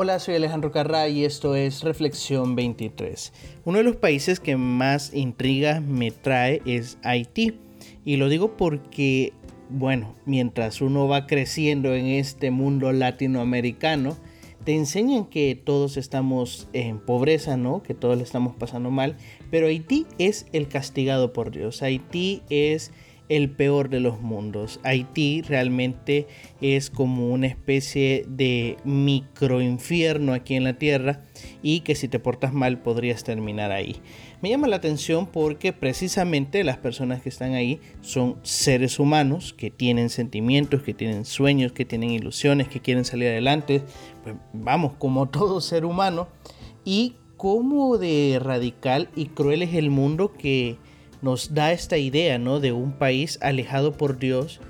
Hola, soy Alejandro Carrá y esto es Reflexión 23. Uno de los países que más intriga me trae es Haití. Y lo digo porque, bueno, mientras uno va creciendo en este mundo latinoamericano, te enseñan que todos estamos en pobreza, ¿no? Que todos le estamos pasando mal. Pero Haití es el castigado por Dios. Haití es el peor de los mundos. Haití realmente es como una especie de microinfierno aquí en la Tierra y que si te portas mal podrías terminar ahí. Me llama la atención porque precisamente las personas que están ahí son seres humanos que tienen sentimientos, que tienen sueños, que tienen ilusiones, que quieren salir adelante. Pues vamos, como todo ser humano. Y cómo de radical y cruel es el mundo que nos da esta idea ¿no? de un país alejado por Dios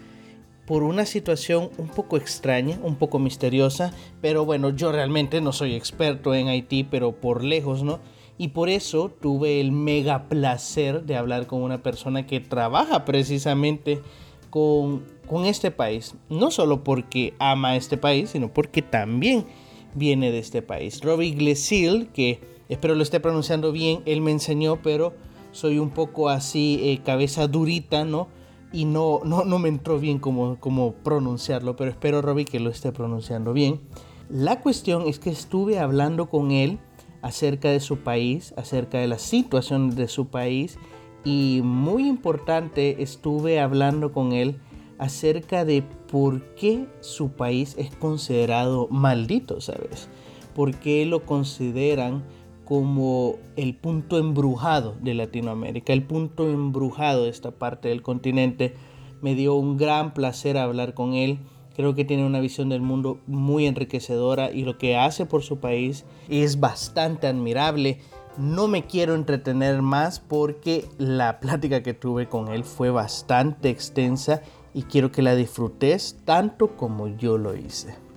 por una situación un poco extraña, un poco misteriosa, pero bueno, yo realmente no soy experto en Haití, pero por lejos, ¿no? Y por eso tuve el mega placer de hablar con una persona que trabaja precisamente con, con este país. No solo porque ama este país, sino porque también viene de este país. Robbie Glesil, que espero lo esté pronunciando bien, él me enseñó, pero soy un poco así, eh, cabeza durita, ¿no? Y no, no, no me entró bien como, como pronunciarlo, pero espero, Robbie, que lo esté pronunciando bien. La cuestión es que estuve hablando con él acerca de su país, acerca de la situación de su país y muy importante, estuve hablando con él acerca de por qué su país es considerado maldito, ¿sabes? ¿Por qué lo consideran como el punto embrujado de Latinoamérica, el punto embrujado de esta parte del continente. Me dio un gran placer hablar con él. Creo que tiene una visión del mundo muy enriquecedora y lo que hace por su país es bastante admirable. No me quiero entretener más porque la plática que tuve con él fue bastante extensa y quiero que la disfrutes tanto como yo lo hice.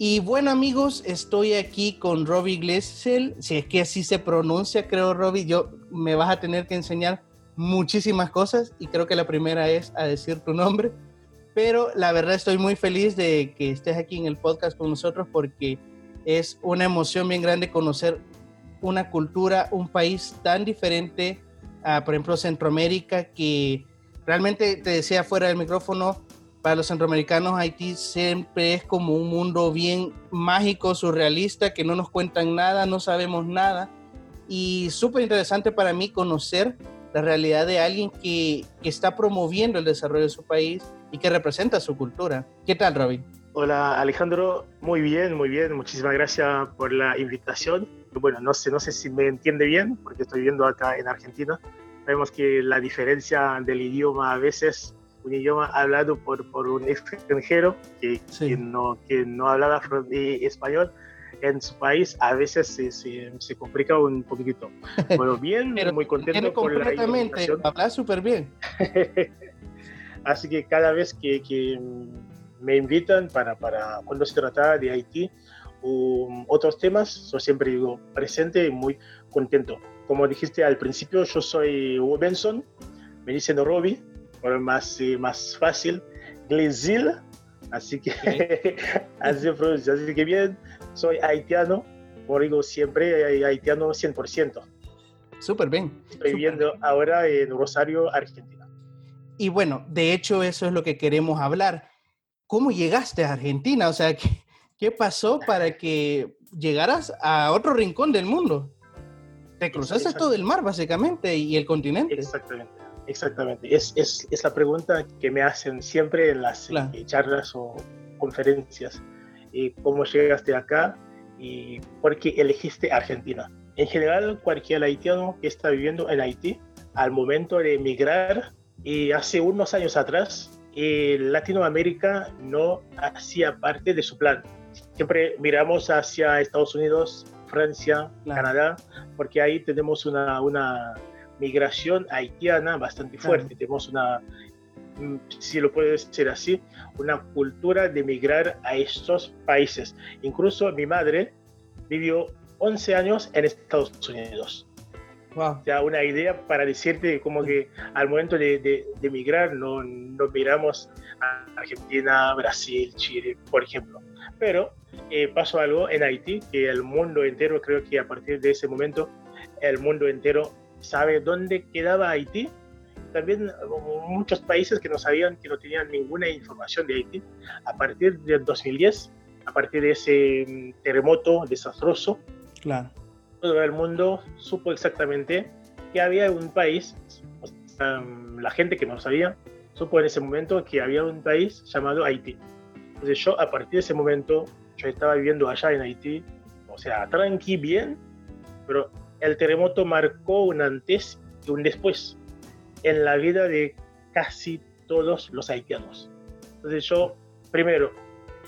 Y bueno amigos, estoy aquí con Robbie Glessel, si es que así se pronuncia, creo Robbie, yo me vas a tener que enseñar muchísimas cosas y creo que la primera es a decir tu nombre, pero la verdad estoy muy feliz de que estés aquí en el podcast con nosotros porque es una emoción bien grande conocer una cultura, un país tan diferente a, por ejemplo, Centroamérica, que realmente te decía fuera del micrófono, para los centroamericanos Haití siempre es como un mundo bien mágico, surrealista, que no nos cuentan nada, no sabemos nada. Y súper interesante para mí conocer la realidad de alguien que, que, está promoviendo el desarrollo de su país y que representa su cultura. ¿Qué tal, Robin? Hola, Alejandro. Muy bien, muy bien. Muchísimas gracias por la invitación. Bueno, no sé, no sé si me entiende bien, porque estoy viendo acá en Argentina. Vemos que la diferencia del idioma a veces un idioma hablado por, por un extranjero que, que, no, que no hablaba español en su país a veces se, se, complica un poquito. Bueno, bien, muy contento con la invitación. Habla súper bien. Así que cada vez que, que, me invitan para, para cuando se trata de Haití o otros temas, yo siempre digo presente y muy contento. Como dijiste al principio, yo soy Benson, me dicen Robbie, por más, más fácil, Glezil, así que así, así que bien, soy haitiano, por digo siempre haitiano 100%. Súper bien. Estoy viviendo ahora en Rosario, Argentina. Y bueno, de hecho eso es lo que queremos hablar. ¿Cómo llegaste a Argentina? O sea, ¿qué, qué pasó para que llegaras a otro rincón del mundo? Te cruzaste todo el mar básicamente y el continente. Exactamente. Exactamente, es, es, es, la pregunta que me hacen siempre en las eh, charlas o conferencias. ¿Y ¿Cómo llegaste acá? ¿Y por qué elegiste Argentina? En general, cualquier haitiano que está viviendo en Haití, al momento de emigrar, y hace unos años atrás, eh, Latinoamérica no hacía parte de su plan. Siempre miramos hacia Estados Unidos, Francia, Canadá, porque ahí tenemos una, una migración haitiana bastante fuerte. Tenemos una, mm, si lo puedo decir así, una cultura de migrar a estos países. Incluso mi madre vivió 11 años en Estados Unidos. Wow. Ya una idea para decirte como que al momento de, de, migrar no, no, miramos Argentina, Brasil, Chile, por ejemplo. Pero eh, pasó algo en Haití que el mundo entero, creo que a partir de ese momento, el mundo entero sabe dónde quedaba Haití. También muchos países que no sabían, que no tenían ninguna información de Haití. A partir del 2010, a partir de ese mm, terremoto desastroso, claro. todo el mundo supo exactamente que había un país, la gente que no sabía, supo en ese momento que había un país llamado Haití. Entonces yo a partir de ese momento, yo estaba viviendo allá en Haití, o sea, tranqui, bien, pero el terremoto marcó un antes y un después en la vida de casi todos los haitianos. Entonces yo, primero,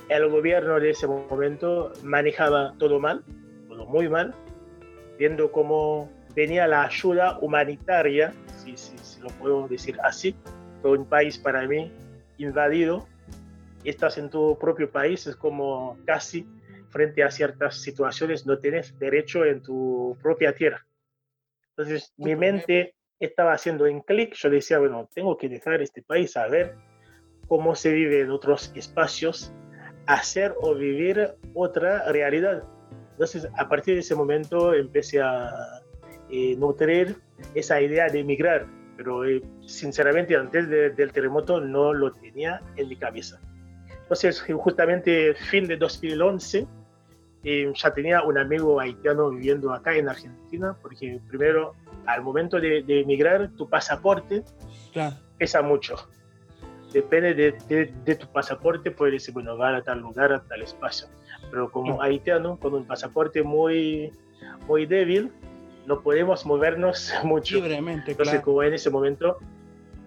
el gobierno de ese momento manejaba todo mal, todo muy mal, viendo cómo venía la ayuda humanitaria, si, si, lo puedo decir así, todo un país para mí invadido, estás en tu propio país, es como casi frente a ciertas situaciones no tienes derecho en tu propia tierra. Entonces mi mente estaba haciendo en clic, yo decía, bueno, tengo que dejar este país a ver cómo se vive en otros espacios, hacer o vivir otra realidad. Entonces a partir de ese momento empecé a eh, nutrir esa idea de emigrar pero eh, sinceramente antes del terremoto no lo tenía en mi cabeza. Entonces, justamente fin de 2011, eh, ya tenía un amigo haitiano viviendo acá en Argentina, porque primero, al momento de, emigrar, tu pasaporte pesa mucho. Depende de, de, tu pasaporte, puedes decir, bueno, va a tal lugar, a tal espacio. Pero como haitiano, con un pasaporte muy, muy débil, no podemos movernos mucho. Libremente, Entonces, como en ese momento,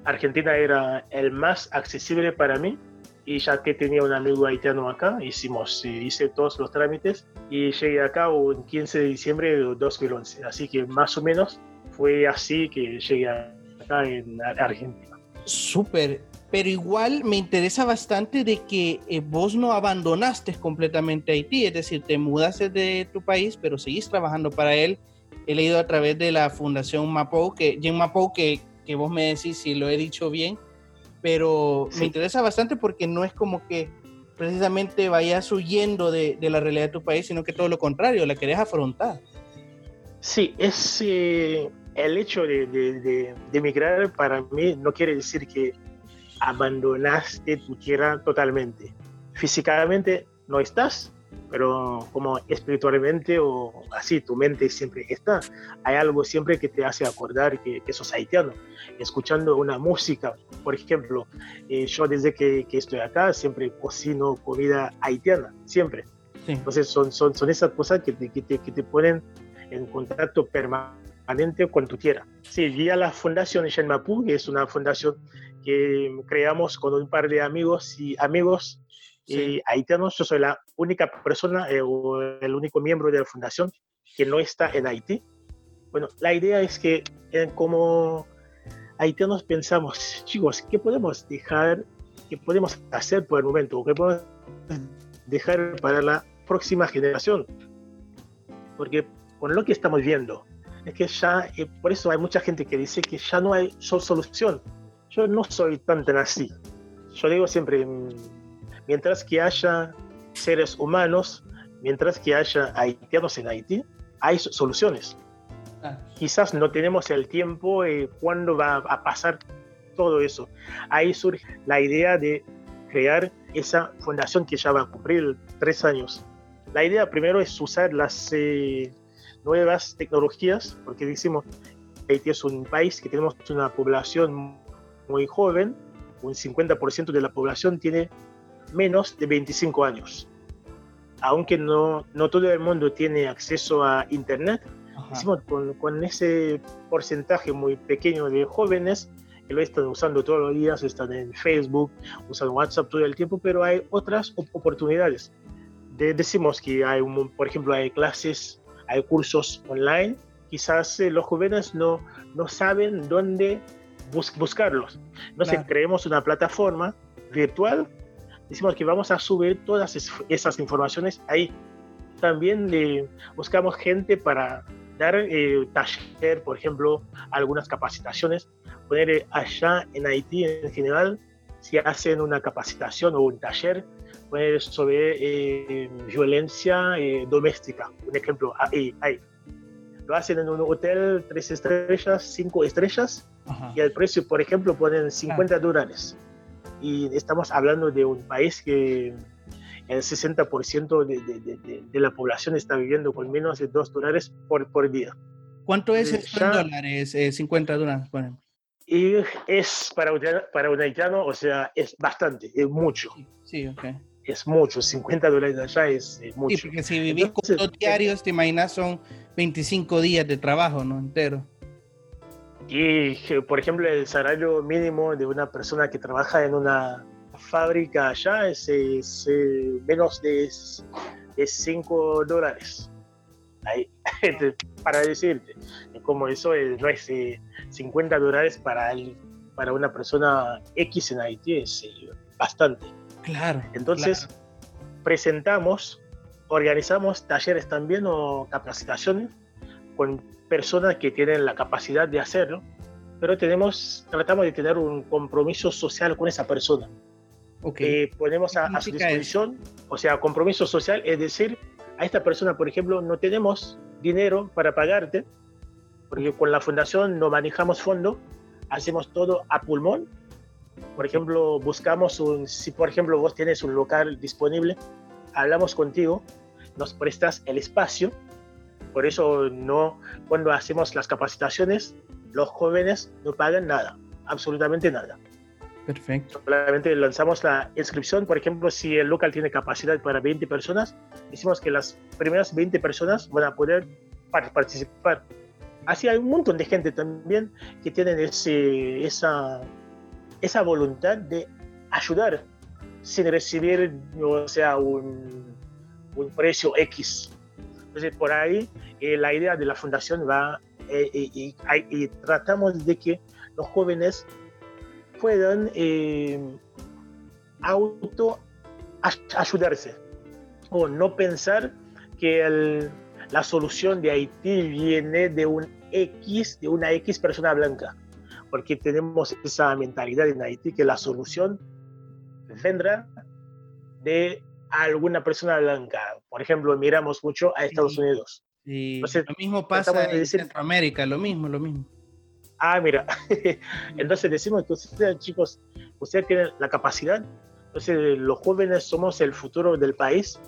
Argentina era el más accesible para mí y ya que tenía un amigo haitiano acá, hicimos, hice todos los trámites y llegué acá el 15 de diciembre de 2011. Así que más o menos fue así que llegué acá en Argentina. Súper, pero igual me interesa bastante de que eh, vos no abandonaste completamente Haití, es decir, te mudaste de tu país, pero seguís trabajando para él he leído a través de la Fundación Mapou, que Jen Mapou, que, que vos me decís si lo he dicho bien, pero me interesa bastante porque no es como que precisamente vayas huyendo de, de, la realidad de tu país, sino que todo lo contrario, la querés afrontar. Sí, es eh, el hecho de, de, de, emigrar para mí no quiere decir que abandonaste tu tierra totalmente. Físicamente no estás, pero como espiritualmente o así, tu mente siempre está. Hay algo siempre que te hace acordar que, que sos haitiano. Escuchando una música, por ejemplo, eh, yo desde que, que, estoy acá siempre cocino comida haitiana, siempre. Entonces son, son, son esas cosas que te, que te, que te ponen en contacto permanente con tu tierra. Sí, vía la Fundación Shenmapu, que es una fundación que creamos con un par de amigos y amigos y haitianos, yo soy la única persona eh, o el único miembro de la fundación que no está en Haití. Bueno, la idea es que eh, como haitianos pensamos, chicos, ¿qué podemos dejar, qué podemos hacer por el momento? ¿Qué podemos dejar para la próxima generación? Porque con lo que estamos viendo, es que ya, eh, por eso hay mucha gente que dice que ya no hay solución. Yo no soy tan así. Yo digo siempre, mm, mientras que haya seres humanos, mientras que haya haitianos en Haití, hay soluciones. Ah. Quizás no tenemos el tiempo eh, cuándo va a pasar todo eso. Ahí surge la idea de crear esa fundación que ya va a cumplir tres años. La idea primero es usar las eh, nuevas tecnologías, porque decimos, Haití es un país que tenemos una población muy joven, un 50% de la población tiene menos de 25 años. Aunque no, no todo el mundo tiene acceso a Internet, con, con, ese porcentaje muy pequeño de jóvenes que lo están usando todos los días, están en Facebook, usan WhatsApp todo el tiempo, pero hay otras oportunidades. decimos que hay, un, por ejemplo, hay clases, hay cursos online, quizás eh, los jóvenes no, no saben dónde buscarlos. Entonces creemos una plataforma virtual decimos que vamos a subir todas esas informaciones ahí. También le buscamos gente para dar eh, taller, por ejemplo, algunas capacitaciones, poner allá en Haití en general, si hacen una capacitación o un taller pues, sobre eh, violencia eh, doméstica. Un ejemplo, ahí, ahí. Lo hacen en un hotel tres estrellas, cinco estrellas, y el precio, por ejemplo, ponen 50 dólares. Y estamos hablando de un país que el 60% de, de, de, la población está viviendo con menos de 2 dólares por, por día. ¿Cuánto es esto en dólares? 50 dólares, por ejemplo. Y es para un, para un haitiano, o sea, es bastante, es mucho. Sí, ok. Es mucho, 50 dólares allá es, mucho. Sí, porque si vivís con dos diarios, te imaginas, son 25 días de trabajo, ¿no? Entero. Y, por ejemplo, el salario mínimo de una persona que trabaja en una fábrica allá es, menos de, 5 dólares. Ahí, para decirte, como eso no es 50 dólares para, el, para una persona X en Haití, es eh, bastante. Claro. Entonces, presentamos, organizamos talleres también o capacitaciones con personas que tienen la capacidad de hacerlo, pero tenemos, tratamos de tener un compromiso social con esa persona. Okay. ponemos a, su disposición, o sea, compromiso social es decir, a esta persona, por ejemplo, no tenemos dinero para pagarte, porque con la fundación no manejamos fondo, hacemos todo a pulmón. Por ejemplo, buscamos un, si por ejemplo vos tienes un local disponible, hablamos contigo, nos prestas el espacio, por eso no, cuando hacemos las capacitaciones, los jóvenes no pagan nada, absolutamente nada. Perfecto. Solamente lanzamos la inscripción, por ejemplo, si el local tiene capacidad para 20 personas, decimos que las primeras 20 personas van a poder participar. Así hay un montón de gente también que tienen ese, esa, esa voluntad de ayudar sin recibir, o sea, un, un precio X. Entonces, por ahí eh, la idea de la fundación va eh, y, tratamos de que los jóvenes puedan eh, auto ayudarse o no pensar que la solución de Haití viene de un X, de una X persona blanca, porque tenemos esa mentalidad en Haití que la solución vendrá de alguna persona blanca. Por ejemplo, miramos mucho a Estados Unidos. Y lo mismo pasa en Centroamérica, lo mismo, lo mismo. Ah, mira. entonces decimos que ustedes, chicos, ustedes tienen la capacidad. Entonces, los jóvenes somos el futuro del país.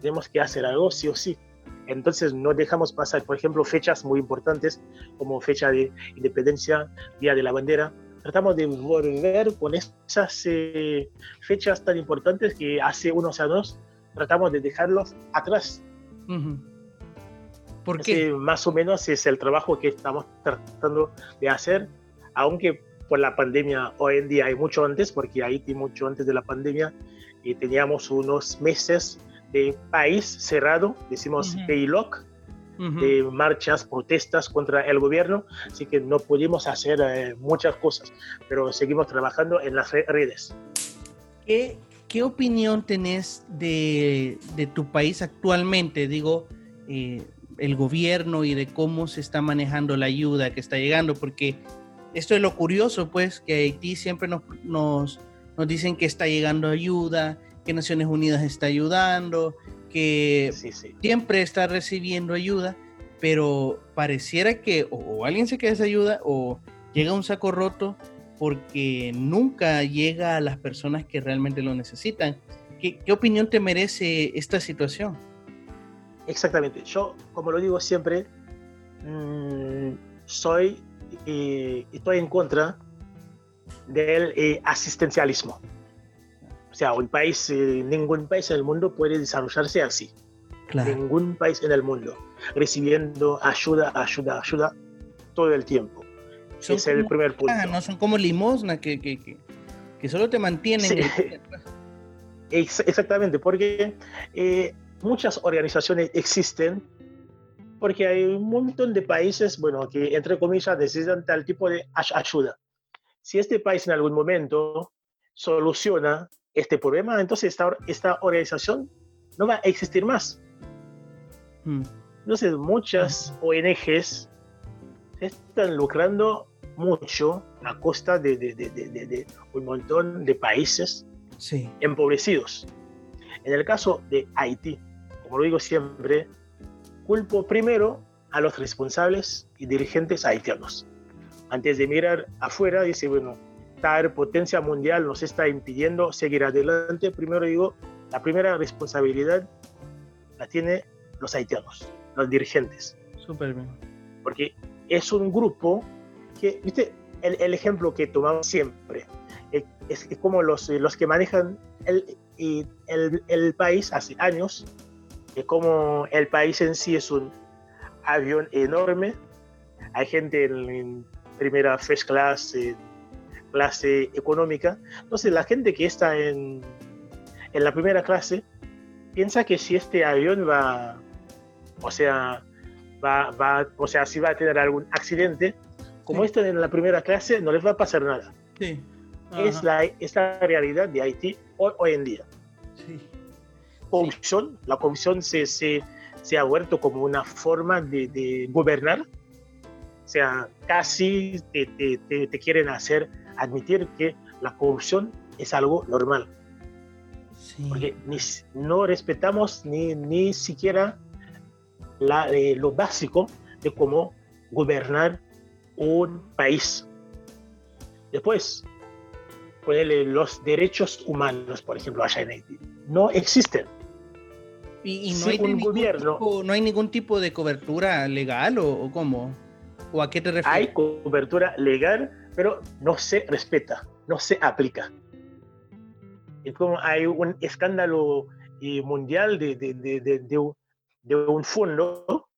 Tenemos que hacer algo sí o sí. Entonces, no dejamos pasar, por ejemplo, fechas muy importantes como fecha de independencia, Día de la Bandera. Tratamos de volver con esas eh, fechas tan importantes que hace unos años tratamos de dejarlos atrás. Porque más o menos es el trabajo que estamos tratando de hacer, aunque por la pandemia hoy en día hay mucho antes, porque Haití mucho antes de la pandemia y teníamos unos meses de país cerrado, decimos uh de marchas, protestas contra el gobierno, así que no pudimos hacer eh, muchas cosas, pero seguimos trabajando en las redes. ¿Qué, qué opinión tenés de, de, tu país actualmente? Digo, eh, el gobierno y de cómo se está manejando la ayuda que está llegando, porque esto es lo curioso, pues, que Haití siempre nos, nos, nos dicen que está llegando ayuda, que Naciones Unidas está ayudando, que siempre está recibiendo ayuda, pero pareciera que o, alguien se queda esa ayuda o llega un saco roto porque nunca llega a las personas que realmente lo necesitan. ¿Qué, qué opinión te merece esta situación? Exactamente. Yo, como lo digo siempre, mm, soy y estoy en contra del eh, asistencialismo. O sea, un país, eh, ningún país en el mundo puede desarrollarse así. Ningún país en el mundo recibiendo ayuda, ayuda, ayuda todo el tiempo. Ese es el primer punto. no son como limosna que, que, que, solo te mantienen. Exactamente, porque eh, muchas organizaciones existen porque hay un montón de países, bueno, que entre comillas necesitan tal tipo de ayuda. Si este país en algún momento soluciona este problema, entonces esta, esta organización no va a existir más. Hmm. Entonces muchas ONGs están lucrando mucho a costa de, de, de, de un montón de países sí. empobrecidos. En el caso de Haití, como lo digo siempre, culpo primero a los responsables y dirigentes haitianos. Antes de mirar afuera, dice, bueno, tal potencia mundial nos está impidiendo seguir adelante. Primero digo, la primera responsabilidad la tiene los haitianos, los dirigentes. Súper bien. Porque es un grupo que, viste, el, ejemplo que tomamos siempre, eh, es, como los, los que manejan el, el, el país hace años, es como el país en sí es un avión enorme, hay gente en, primera first class, clase económica, entonces la gente que está en, en la primera clase piensa que si este avión va, o sea, va, va, o sea, si va a tener algún accidente, como están en la primera clase, no les va a pasar nada. Sí. Es, la, es la realidad de Haití hoy, hoy en día. Sí. Corrupción, la corrupción se, se, se, ha vuelto como una forma de, de gobernar. O sea, casi te, te, te, quieren hacer admitir que la corrupción es algo normal. Sí. Porque ni, no respetamos ni, ni siquiera la, eh, lo básico de cómo gobernar un país. Después, ponerle los derechos humanos, por ejemplo, allá en Haití. No existen. ¿Y, y no, hay un gobierno, tipo, no hay ningún tipo de cobertura legal o, o, cómo? ¿O a qué te refieres? Hay cobertura legal, pero no se respeta, no se aplica. Es como hay un escándalo eh, mundial de, de, de, de, un fondo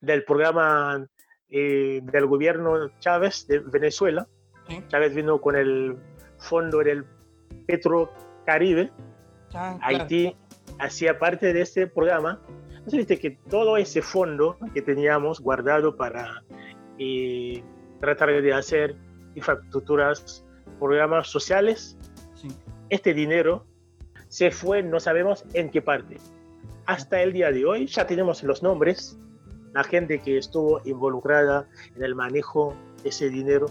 del programa eh, del gobierno Chávez de Venezuela. Chávez vino con el fondo del Petro Caribe. Ah, claro. Haití hacía parte de este programa. Entonces, viste que todo ese fondo que teníamos guardado para eh, tratar de hacer infraestructuras, programas sociales, sí. este dinero se fue, no sabemos en qué parte. Hasta el día de hoy ya tenemos los nombres, la gente que estuvo involucrada en el manejo de ese dinero.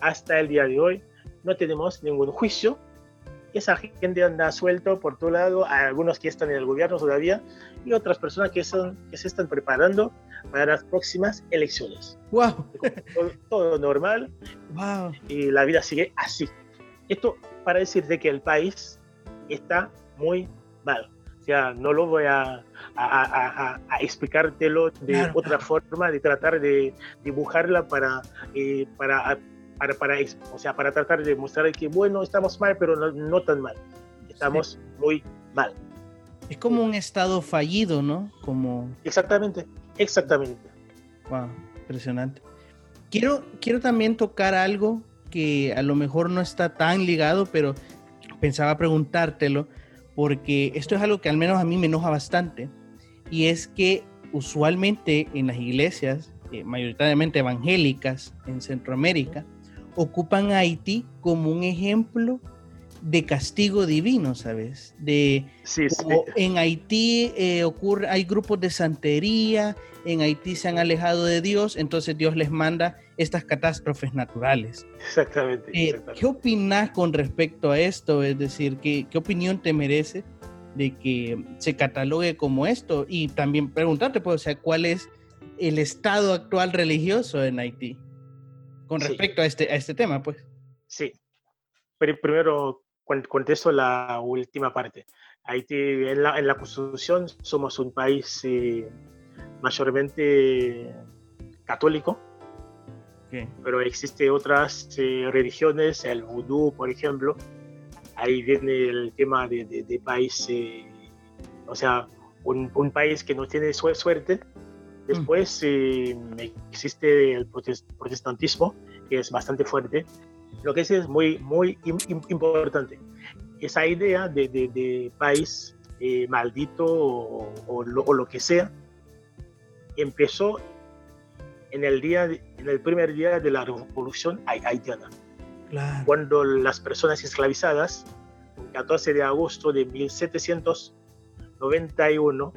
Hasta el día de hoy no tenemos ningún juicio. Esa gente anda suelto por todo lado, hay algunos que están en el gobierno todavía y otras personas que, son, que se están preparando para las próximas elecciones. ¡Wow! Todo, todo normal wow. y la vida sigue así. Esto para decirte que el país está muy mal. O sea, no lo voy a, a, a, a explicártelo de claro, otra forma, de tratar de dibujarla para, eh, para para, para, o sea, para tratar de mostrar que, bueno, estamos mal, pero no, no tan mal. Estamos sí. muy mal. Es como un estado fallido, ¿no? Como... Exactamente, exactamente. Wow, impresionante. Quiero, quiero también tocar algo que a lo mejor no está tan ligado, pero pensaba preguntártelo, porque esto es algo que al menos a mí me enoja bastante, y es que usualmente en las iglesias, eh, mayoritariamente evangélicas en Centroamérica, ocupan a Haití como un ejemplo de castigo divino, ¿sabes? De sí, sí. en Haití eh, ocurre, hay grupos de santería, en Haití se han alejado de Dios, entonces Dios les manda estas catástrofes naturales. Exactamente. Eh, exactamente. ¿Qué opinas con respecto a esto? Es decir, ¿qué, ¿qué opinión te merece de que se catalogue como esto? Y también preguntarte, pues, o sea, ¿cuál es el estado actual religioso en Haití? Con respecto sí. a, este, a este tema, pues. Sí. Pero primero contesto la última parte. Haití, en la, en la Constitución somos un país eh, mayormente católico, okay. pero existen otras eh, religiones, el vudú, por ejemplo. Ahí viene el tema de, de, de país, eh, o sea, un, un, país que no tiene suerte, Después eh, existe el protestantismo, que es bastante fuerte. Lo que es, es muy, muy importante. Esa idea de, de, de país eh, maldito o, o, lo, o, lo, que sea, empezó en el, día, en el primer día de la revolución haitiana. Claro. Cuando las personas esclavizadas, el 14 de agosto de 1791,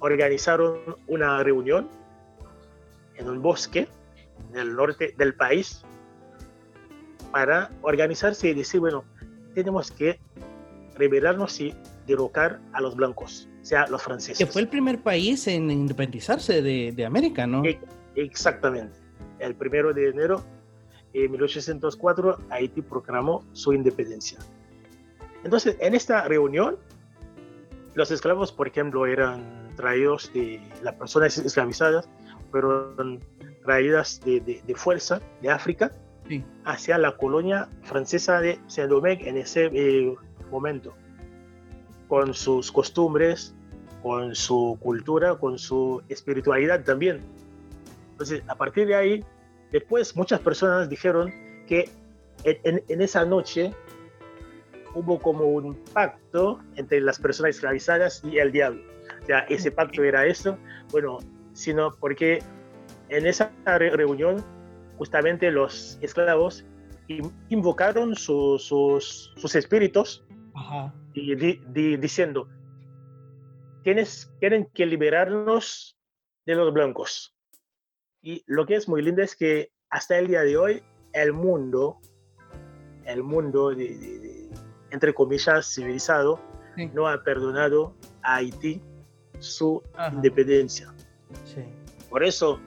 organizaron una reunión en un bosque del norte del país para organizarse y decir, bueno, tenemos que rebelarnos y derrocar a los blancos, o sea, los franceses. Que fue el primer país en independizarse de, de América, ¿no? E, exactamente. El primero de enero de 1804, Haití proclamó su independencia. Entonces, en esta reunión, los esclavos, por ejemplo, eran traídos de las personas esclavizadas, fueron traídas de, de, fuerza de África hacia la colonia francesa de Saint-Domingue en ese eh, momento, con sus costumbres, con su cultura, con su espiritualidad también. Entonces, a partir de ahí, después muchas personas dijeron que en, en esa noche hubo como un pacto entre las personas esclavizadas y el diablo. O sea, ese pacto era eso, bueno, sino porque en esa reunión justamente los esclavos invocaron sus, sus, espíritus y diciendo, Tienes, tienen que liberarnos de los blancos. Y lo que es muy lindo es que hasta el día de hoy el mundo, el mundo de, entre comillas civilizado, no ha perdonado a Haití su independencia. Por eso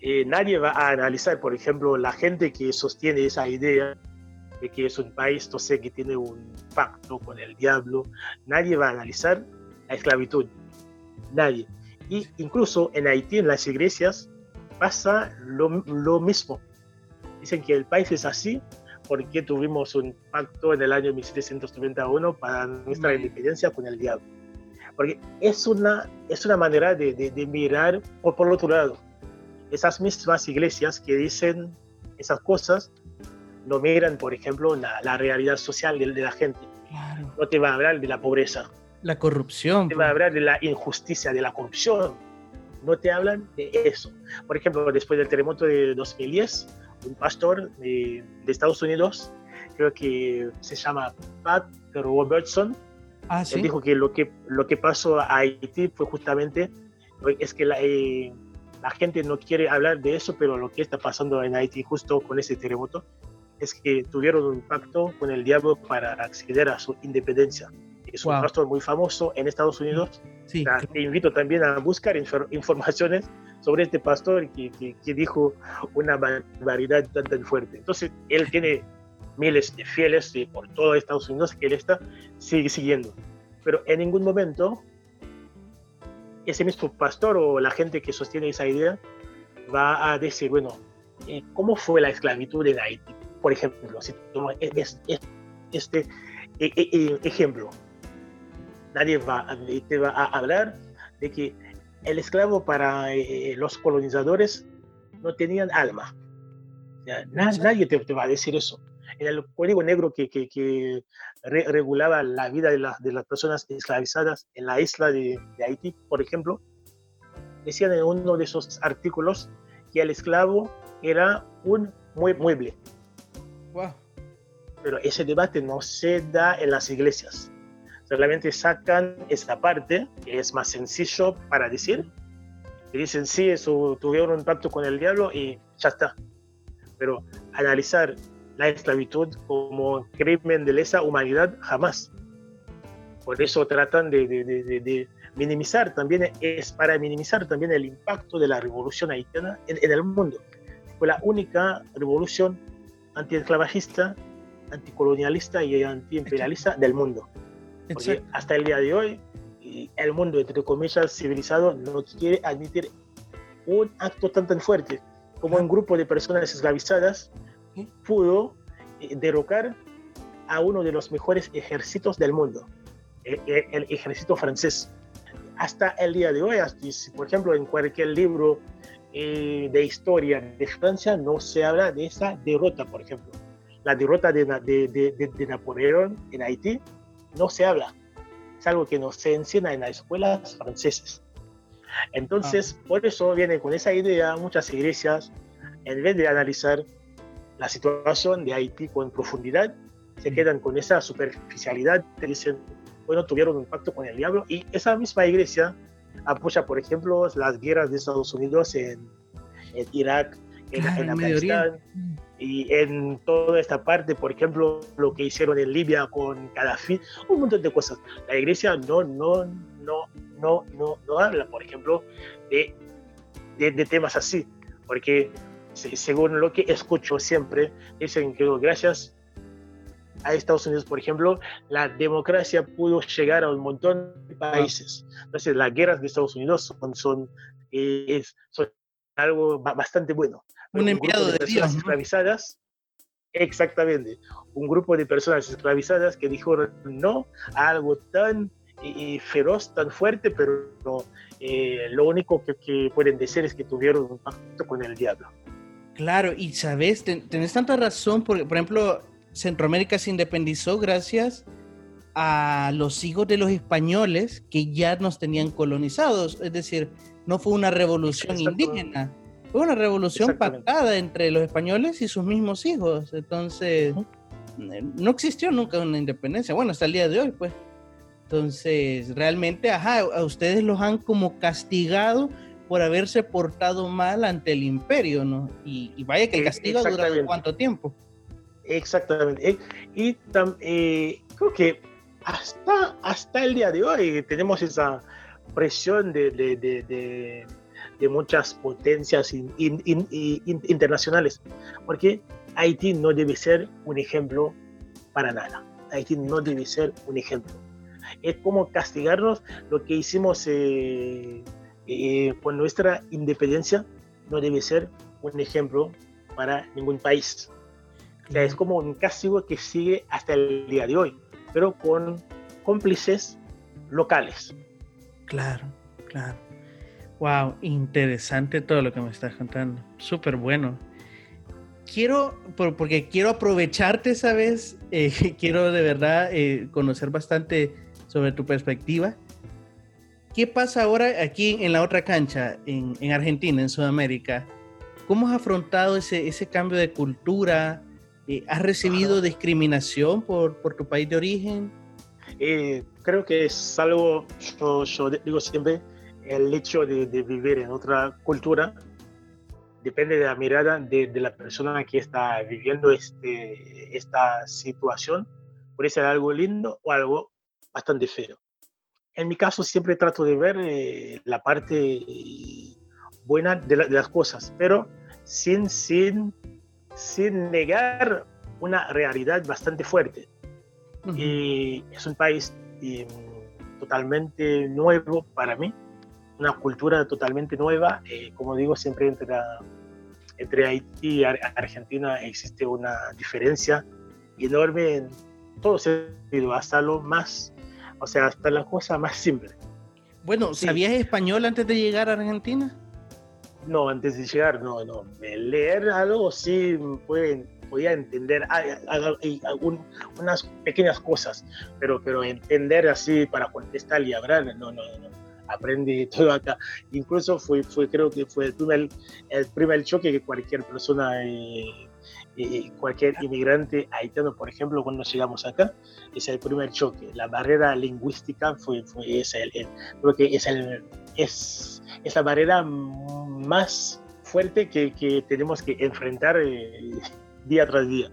eh, nadie va a analizar, por ejemplo, la gente que sostiene esa idea de que es un país, no sé, que tiene un pacto con el diablo, nadie va a analizar la esclavitud, nadie. Y incluso en Haití, en las iglesias, pasa lo, lo mismo. Dicen que el país es así porque tuvimos un pacto en el año 1791 para nuestra independencia con el diablo. Porque es una, es una manera de, de, mirar por, por el otro lado esas mismas iglesias que dicen esas cosas no miran, por ejemplo, la, la realidad social de, la gente. No te va a hablar de la pobreza. La corrupción. No te va a pues. hablar de la injusticia, de la corrupción. No te hablan de eso. Por ejemplo, después del terremoto de 2010, un pastor de, de Estados Unidos, creo que se llama Pat Robertson, ah, ¿sí? él dijo que lo, que lo que pasó a Haití fue justamente es que la, eh, la gente no quiere hablar de eso, pero lo que está pasando en Haití justo con ese terremoto es que tuvieron un pacto con el diablo para acceder a su independencia. Es un pastor muy famoso en Estados Unidos. Sí. te invito también a buscar informaciones sobre este pastor que, que, dijo una barbaridad tan, tan fuerte. Entonces, él tiene miles de fieles por todo Estados Unidos que él está siguiendo. Pero en ningún momento ese mismo pastor o la gente que sostiene esa idea va a decir, bueno, eh, ¿cómo fue la esclavitud en Haití? Por ejemplo, si tomo este e, e, e, ejemplo, nadie va, te va a hablar de que el esclavo para eh, los colonizadores no tenían alma. nadie te, va a decir eso. En el código negro que, que, regulaba la vida de, de, las personas esclavizadas en la isla de, Haití, por ejemplo, decían en uno de esos artículos que el esclavo era un mueble. Pero ese debate no se da en las iglesias. Solamente sacan esta parte, que es más sencillo para decir, y dicen, sí, eso, tuvieron un pacto con el diablo y ya está. Pero analizar la esclavitud como crimen de lesa humanidad jamás. Por eso tratan de, minimizar también, es para minimizar también el impacto de la revolución haitiana en, el mundo. Fue la única revolución antiesclavagista, anticolonialista y antiimperialista del mundo. Porque hasta el día de hoy, el mundo, entre comillas, civilizado, no quiere admitir un acto tan tan fuerte como un grupo de personas esclavizadas pudo eh, derrocar a uno de los mejores ejércitos del mundo, eh, eh, el, ejército francés. Hasta el día de hoy, por ejemplo, en cualquier libro de historia de Francia no se habla de esa derrota, por ejemplo. La derrota de, de, Napoleón en Haití no se habla. Es algo que no se enseña en las escuelas francesas. Entonces, ah. por eso viene con esa idea muchas iglesias, en vez de analizar la situación de Haití con profundidad, se mm. quedan con esa superficialidad, te dicen, bueno, tuvieron un pacto con el diablo, y esa misma iglesia apoya, por ejemplo, las guerras de Estados Unidos en, Irak en, Afganistán y en toda esta parte, por ejemplo, lo que hicieron en Libia con Gaddafi, un montón de cosas. La iglesia no, no, no, no, no, no habla, por ejemplo, de, de, temas así, porque según lo que escucho siempre, dicen que gracias a Estados Unidos, por ejemplo, la democracia pudo llegar a un montón de países. Entonces, las guerras de Estados Unidos son, son, eh, son algo bastante bueno. Un, enviado de, personas esclavizadas, exactamente, un grupo de personas esclavizadas que dijeron no a algo tan eh, feroz, tan fuerte, pero eh, lo único que, pueden decir es que tuvieron un pacto con el diablo. Claro, y sabes, tenés tanta razón, por, por ejemplo, Centroamérica se independizó gracias a los hijos de los españoles que ya nos tenían colonizados. Es decir, no fue una revolución indígena, fue una revolución pactada entre los españoles y sus mismos hijos. Entonces, no existió nunca una independencia. Bueno, hasta el día de hoy, pues. Entonces, realmente, ajá, a ustedes los han como castigado por haberse portado mal ante el imperio, ¿no? Y, vaya que el castigo ha durado cuánto tiempo. Exactamente. Y eh, creo que hasta, hasta el día de hoy tenemos esa presión de, de, de, de muchas potencias internacionales, porque Haití no debe ser un ejemplo para nada. Haití no debe ser un ejemplo. Es como castigarnos lo que hicimos eh, eh, con nuestra independencia, no debe ser un ejemplo para ningún país es como un castigo que sigue hasta el día de hoy, pero con cómplices locales. Claro, claro. Wow, interesante todo lo que me estás contando. Súper bueno. Quiero, porque quiero aprovecharte esa vez, eh, quiero de verdad eh, conocer bastante sobre tu perspectiva. ¿Qué pasa ahora aquí en la otra cancha, en, en Argentina, en Sudamérica? ¿Cómo has afrontado ese, ese cambio de cultura? Eh, ¿Has recibido discriminación por, por, tu país de origen? Eh, creo que es algo, yo, digo siempre, el hecho de, vivir en otra cultura depende de la mirada de, de, la persona que está viviendo este, esta situación. Puede ser algo lindo o algo bastante feo. En mi caso siempre trato de ver eh, la parte buena de, de, las cosas, pero sin, sin sin negar una realidad bastante fuerte. Y es un país em, totalmente nuevo para mí, una cultura totalmente nueva. Eh, como digo, siempre entre, entre Haití y Argentina existe una diferencia enorme en todo sentido, hasta lo más, o sea, hasta la cosa más simple. Bueno, ¿sabías español antes de llegar a Argentina? No, antes de llegar, no, no. Leer algo sí pueden, podía entender unas pequeñas cosas, pero, pero entender así para contestar y hablar, no, no, no. Aprendí todo acá. Incluso fue, fue creo que fue el primer, el primer choque que cualquier persona, eh, eh, cualquier inmigrante haitiano, por ejemplo, cuando llegamos acá, es el primer choque. La barrera lingüística fue, fue esa, el, creo que es, el, es, es la barrera más fuerte que, que tenemos que enfrentar eh, día tras día.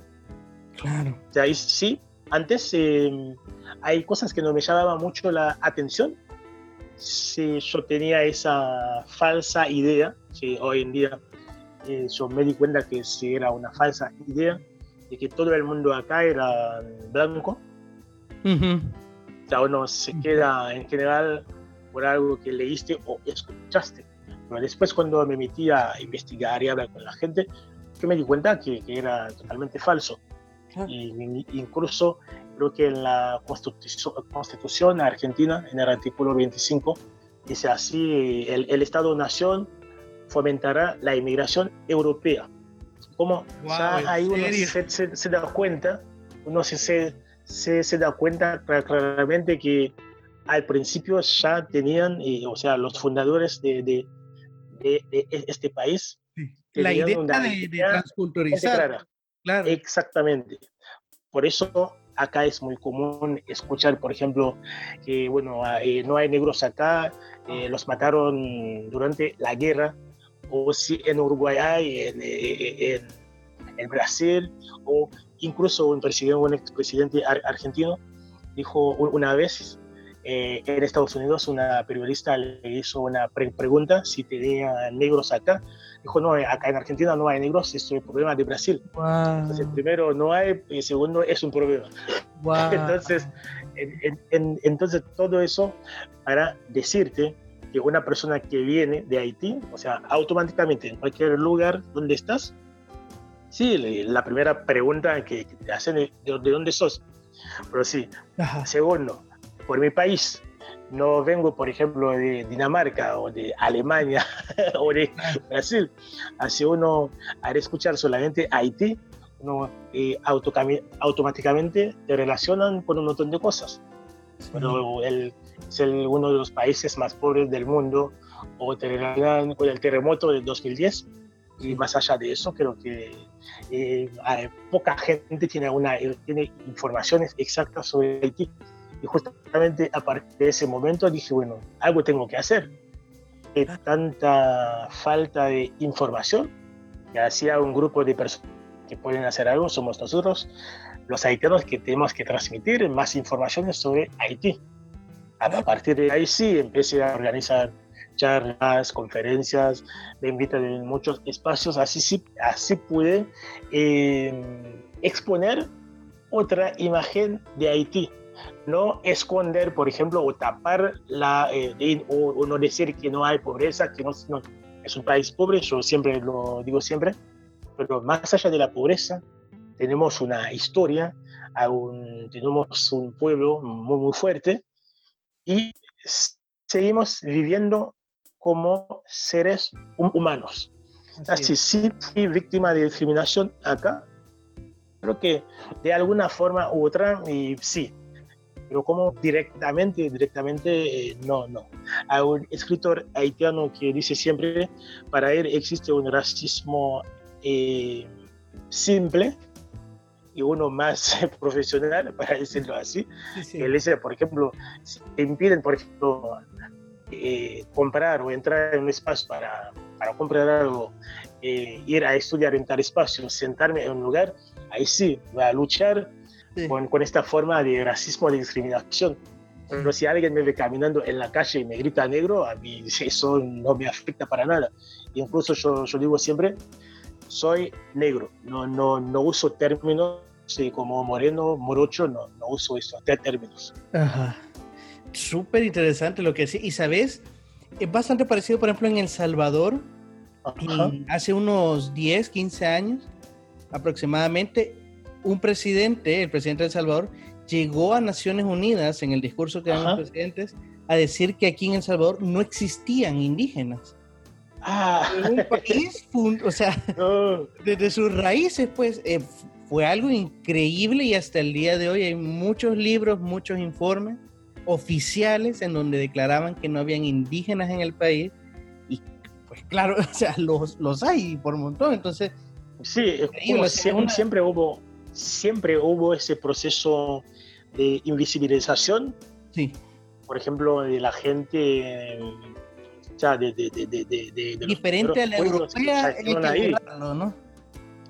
Claro. O sea, sí, antes eh, hay cosas que no me llamaban mucho la atención. Si yo tenía esa falsa idea, si hoy en día eh, yo me di cuenta que sí era una falsa idea de que todo el mundo acá era blanco. O sea, uno se queda en general por algo que leíste o escuchaste. Pero después cuando me metí a investigar y hablar con la gente, yo me di cuenta que, que era totalmente falso. Y, incluso creo que en la constitución, constitución argentina, en el artículo 25, dice así, el, el Estado-Nación fomentará la inmigración europea. Como ahí uno se, se, da cuenta, uno se, se, se da cuenta claramente que al principio ya tenían, eh, o sea, los fundadores de, de, de, este país. La idea de, transculturizar. Claro. Exactamente. Por eso acá es muy común escuchar, por ejemplo, que bueno, ah, eh, no hay negros acá, eh, los mataron durante la guerra, o si en Uruguay hay, en, en, en Brasil, o incluso un presidente, un expresidente argentino dijo una vez eh, en Estados Unidos una periodista le hizo una pregunta si tenía negros acá. Dijo, no, acá en Argentina no hay negros, es un problema de Brasil. Entonces, primero no hay y segundo es un problema. entonces, entonces, todo eso para decirte que una persona que viene de Haití, o sea, automáticamente en cualquier lugar donde estás, sí, la primera pregunta que, te hacen es ¿de, dónde sos? Pero sí, segundo, por mi país. No vengo, por ejemplo, de Dinamarca o de Alemania o de Brasil. Así uno, al escuchar solamente Haití, uno eh, automáticamente te relacionan con un montón de cosas. Pero el, es el, uno de los países más pobres del mundo o te relacionan con el terremoto del 2010. Y más allá de eso, creo que eh, poca gente tiene, una, tiene informaciones exactas sobre Haití. Y justamente a partir de ese momento dije, bueno, algo tengo que hacer. hay tanta falta de información que hacía un grupo de personas que pueden hacer algo, somos nosotros, los haitianos, que tenemos que transmitir más informaciones sobre Haití. A partir de ahí sí empecé a organizar charlas, conferencias, me invitan en muchos espacios, así, sí, así pude eh, exponer otra imagen de Haití no esconder, por ejemplo, o tapar la, eh, o, no decir que no hay pobreza, que no, es un país pobre, yo siempre lo digo siempre, pero más allá de la pobreza, tenemos una historia, tenemos un pueblo muy, muy fuerte y seguimos viviendo como seres humanos. Así, sí fui víctima de discriminación acá, creo que de alguna forma u otra, y sí, pero como directamente, directamente, eh, no, no. Hay un escritor haitiano que dice siempre, para él existe un racismo eh, simple y uno más profesional, para decirlo así. Él dice, por ejemplo, si te impiden, por ejemplo, eh, comprar o entrar en un espacio para, para comprar algo, ir a estudiar en tal espacio, sentarme en un lugar, ahí sí, voy a luchar con, con, esta forma de racismo, de discriminación. Pero si alguien me ve caminando en la calle y me grita negro, a mí eso no me afecta para nada. Incluso yo, yo digo siempre, soy negro, no, no, no uso términos como moreno, morocho, no, no uso estos términos. Ajá. Súper interesante lo que decís. Y sabes, es bastante parecido, por ejemplo, en El Salvador, hace unos 10, 15 años aproximadamente, un presidente, el presidente de El Salvador, llegó a Naciones Unidas en el discurso que dan los presidentes a decir que aquí en El Salvador no existían indígenas. Ah. un país, o sea, desde sus raíces, pues eh, fue algo increíble y hasta el día de hoy hay muchos libros, muchos informes oficiales en donde declaraban que no habían indígenas en el país y pues claro, o sea, los, los hay por montón, entonces... Sí, siempre hubo siempre hubo ese proceso de invisibilización. Sí. Por ejemplo, de la gente. ya de, de, de, Diferente a la europea, ahí, ¿no?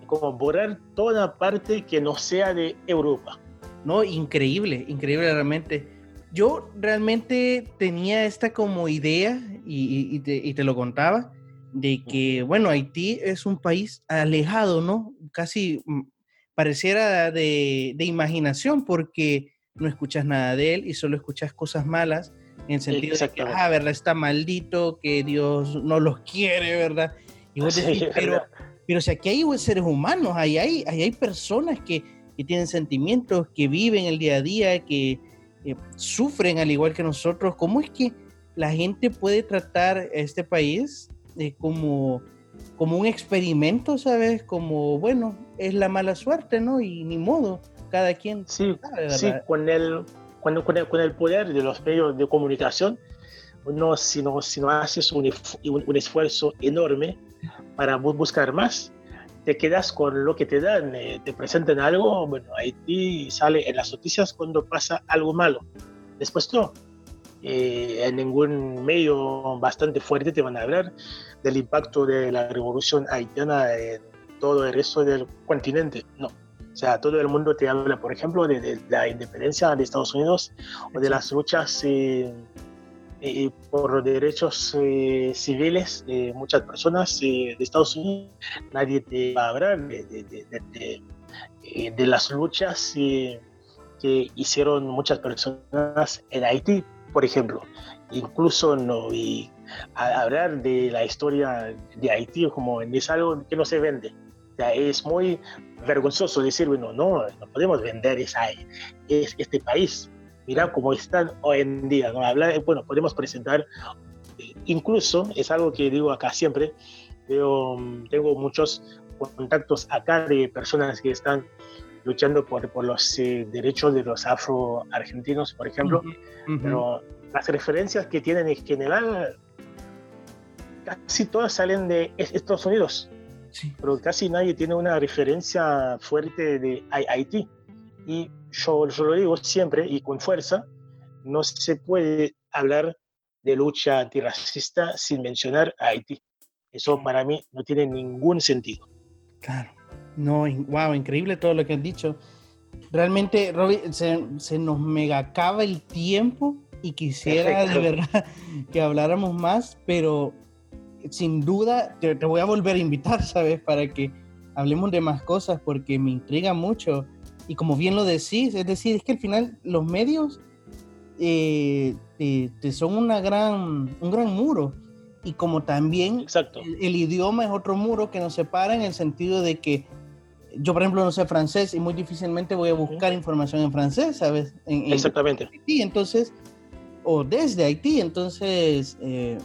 Como borrar toda parte que no sea de Europa. No, increíble, increíble realmente. Yo realmente tenía esta como idea, y, y, te, y te lo contaba, de que, bueno, Haití es un país alejado, ¿no? Casi mm, pareciera de, imaginación porque no escuchas nada de él y solo escuchas cosas malas en el sentido de que, ah, ¿verdad? Está maldito, que Dios no los quiere, ¿verdad? Y vos decís, pero, pero si aquí hay seres humanos, ahí hay, hay personas que, que, tienen sentimientos, que viven el día a día, que eh, sufren al igual que nosotros, ¿cómo es que la gente puede tratar a este país eh, como como un experimento, ¿sabes? Como, bueno, es la mala suerte, ¿no? Y ni modo, cada quien. Sí, sí con, el, cuando, con, el, con el poder de los medios de comunicación, uno, si no, si no haces un, un, esfuerzo enorme para buscar más, te quedas con lo que te dan, eh, te presentan algo, bueno, Haití sale en las noticias cuando pasa algo malo. Después no. Eh, en ningún medio bastante fuerte te van a hablar del impacto de la revolución haitiana en todo el resto del continente. No. O sea, todo el mundo te habla, por ejemplo, de, la independencia de Estados Unidos o de las luchas eh, eh, por derechos civiles de muchas personas de Estados Unidos. Nadie te va a hablar de, de las luchas que hicieron muchas personas en Haití por ejemplo. Incluso no, y hablar de la historia de Haití como es algo que no se vende. es muy vergonzoso decir, bueno, no, no podemos vender esa, es, este país. Mira cómo están hoy en día. ¿no? Hablar, bueno, podemos presentar, incluso, es algo que digo acá siempre, veo, tengo muchos contactos acá de personas que están luchando por, por los eh, derechos de los afro-argentinos, por ejemplo, pero las referencias que tienen en general casi todas salen de Estados Unidos, pero casi nadie tiene una referencia fuerte de Haití. Y yo, yo lo digo siempre y con fuerza, no se puede hablar de lucha antirracista sin mencionar a Haití. Eso para mí no tiene ningún sentido. Claro. No, wow, increíble todo lo que has dicho. Realmente, Robbie, se, se nos mega acaba el tiempo y quisiera de verdad que habláramos más, pero sin duda te, voy a volver a invitar, ¿sabes? Para que hablemos de más cosas porque me intriga mucho. Y como bien lo decís, es decir, es que al final los medios eh, te, son una gran, un gran muro. Y como también el, idioma es otro muro que nos separa en el sentido de que yo, por ejemplo, no sé francés y muy difícilmente voy a buscar información en francés, ¿sabes? Exactamente. Y entonces, o desde Haití, entonces, eh,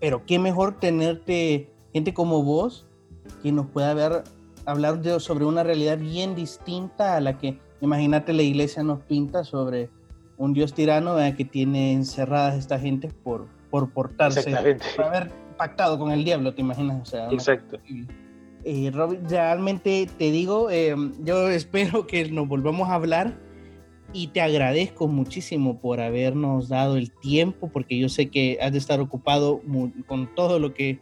pero qué mejor tenerte gente como vos que nos pueda ver, hablar de, sobre una realidad bien distinta a la que, imagínate, la iglesia nos pinta sobre un Dios tirano que tiene encerradas esta gente por, por portarse, por haber pactado con el diablo, ¿te imaginas? O sea, Exacto. Eh, realmente te digo, eh, yo espero que nos volvamos a hablar y te agradezco muchísimo por habernos dado el tiempo, porque yo sé que has de estar ocupado con todo lo que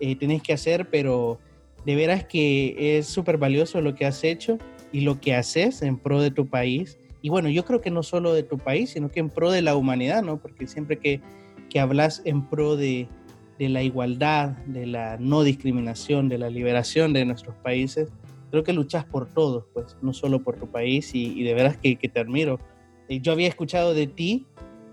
eh, tienes que hacer, pero de veras que es súper valioso lo que has hecho y lo que haces en pro de tu país. Y bueno, yo creo que no solo de tu país, sino que en pro de la humanidad, ¿no? Porque siempre que, que hablas en pro de, de la igualdad, de la no discriminación, de la liberación de nuestros países. Creo que luchas por todos, pues, no solo por tu país y, de veras que, te admiro. Eh, yo había escuchado de ti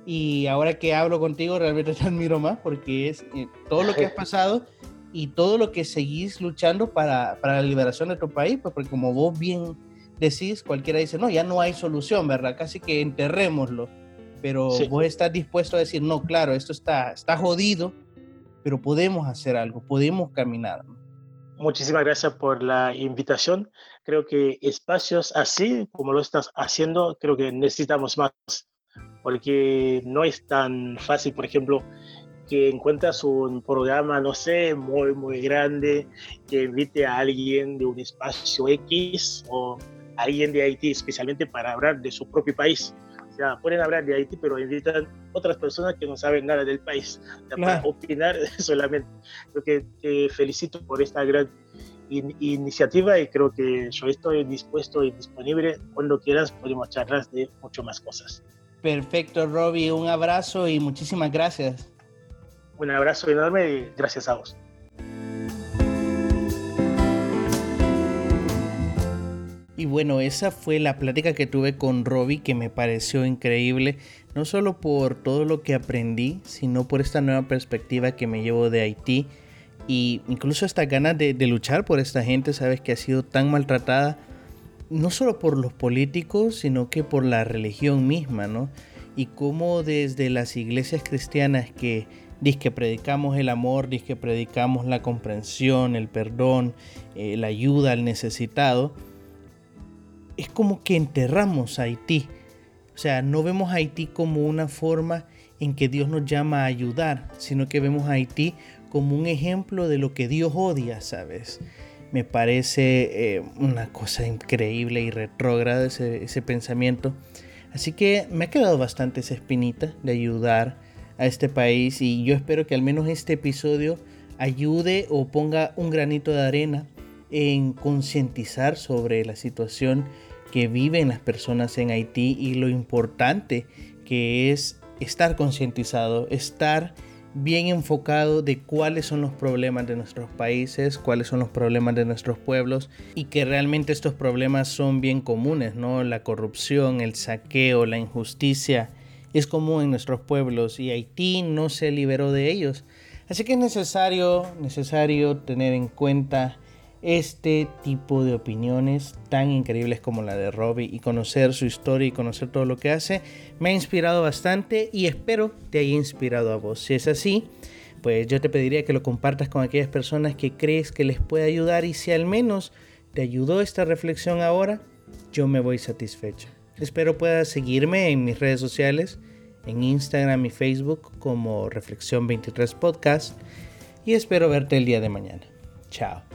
y ahora que hablo contigo realmente te admiro más porque es eh, todo lo que has pasado y todo lo que seguís luchando para, para, la liberación de tu país, pues porque como vos bien decís, cualquiera dice, no, ya no hay solución, ¿verdad? Casi que enterrémoslo. Pero vos estás dispuesto a decir, no, claro, esto está, está jodido, pero podemos hacer algo, podemos caminar. Muchísimas gracias por la invitación. Creo que espacios así, como lo estás haciendo, creo que necesitamos más, porque no es tan fácil, por ejemplo, que encuentras un programa, no sé, muy, muy grande, que invite a alguien de un espacio X o alguien de Haití, especialmente para hablar de su propio país pueden hablar de Haití, pero invitan otras personas que no saben nada del país para opinar solamente. Creo que te felicito por esta gran iniciativa y creo que yo estoy dispuesto y disponible cuando quieras, podemos charlar de mucho más cosas. Perfecto, Robbie, un abrazo y muchísimas gracias. Un abrazo enorme y gracias a vos. Y bueno, esa fue la plática que tuve con Robbie que me pareció increíble, no solo por todo lo que aprendí, sino por esta nueva perspectiva que me llevo de Haití y incluso esta ganas de, luchar por esta gente, sabes, que ha sido tan maltratada, no solo por los políticos, sino que por la religión misma, ¿no? Y cómo desde las iglesias cristianas que que predicamos el amor, que predicamos la comprensión, el perdón, eh, la ayuda al necesitado, es como que enterramos a Haití. O sea, no vemos a Haití como una forma en que Dios nos llama a ayudar, sino que vemos a Haití como un ejemplo de lo que Dios odia, ¿sabes? Me parece eh, una cosa increíble y retrógrada ese, ese pensamiento. Así que me ha quedado bastante esa espinita de ayudar a este país y yo espero que al menos este episodio ayude o ponga un granito de arena en concientizar sobre la situación que viven las personas en Haití y lo importante que es estar concientizado, estar bien enfocado de cuáles son los problemas de nuestros países, cuáles son los problemas de nuestros pueblos y que realmente estos problemas son bien comunes, ¿no? La corrupción, el saqueo, la injusticia es común en nuestros pueblos y Haití no se liberó de ellos. Así que es necesario, necesario tener en cuenta este tipo de opiniones tan increíbles como la de Robbie y conocer su historia y conocer todo lo que hace me ha inspirado bastante y espero te haya inspirado a vos. Si es así, pues yo te pediría que lo compartas con aquellas personas que crees que les puede ayudar y si al menos te ayudó esta reflexión ahora, yo me voy satisfecho. Espero puedas seguirme en mis redes sociales, en Instagram y Facebook como Reflexión 23 Podcast y espero verte el día de mañana. Chao.